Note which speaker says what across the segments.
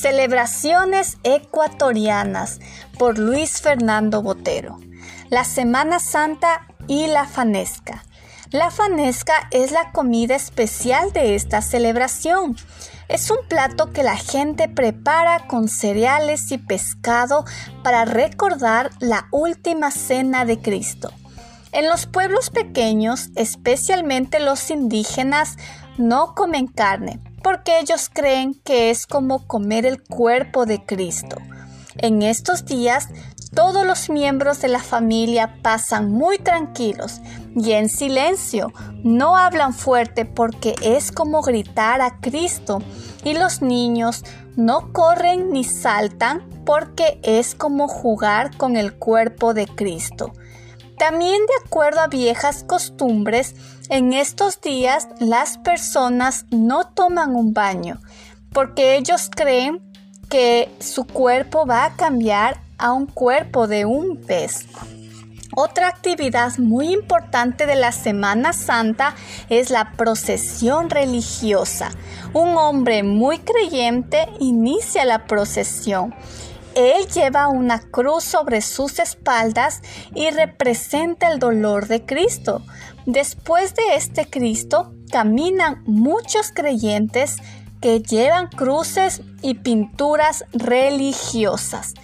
Speaker 1: Celebraciones ecuatorianas por Luis Fernando Botero. La Semana Santa y la Fanesca. La fanesca es la comida especial de esta celebración. Es un plato que la gente prepara con cereales y pescado para recordar la última cena de Cristo. En los pueblos pequeños, especialmente los indígenas, no comen carne, porque ellos creen que es como comer el cuerpo de Cristo. En estos días, todos los miembros de la familia pasan muy tranquilos y en silencio. No hablan fuerte porque es como gritar a Cristo. Y los niños no corren ni saltan porque es como jugar con el cuerpo de Cristo. También de acuerdo a viejas costumbres, en estos días las personas no toman un baño porque ellos creen que su cuerpo va a cambiar a un cuerpo de un pez. Otra actividad muy importante de la Semana Santa es la procesión religiosa. Un hombre muy creyente inicia la procesión él lleva una cruz sobre sus espaldas y representa el dolor de Cristo. Después de este Cristo caminan muchos creyentes que llevan cruces y pinturas religiosas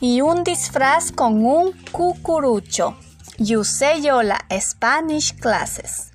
Speaker 1: y un disfraz con un cucurucho. Yuseyola Spanish Classes.